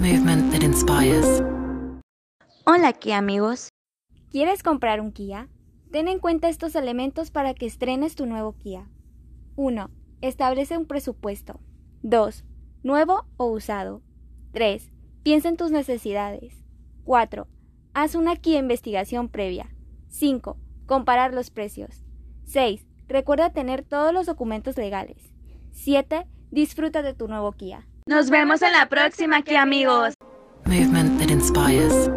Movement that inspires. Hola Kia amigos. ¿Quieres comprar un Kia? Ten en cuenta estos elementos para que estrenes tu nuevo Kia. 1. Establece un presupuesto. 2. Nuevo o usado. 3. Piensa en tus necesidades. 4. Haz una Kia investigación previa. 5. Comparar los precios. 6. Recuerda tener todos los documentos legales. 7. Disfruta de tu nuevo Kia. Nos vemos en la próxima Kia amigos. Movement that inspires.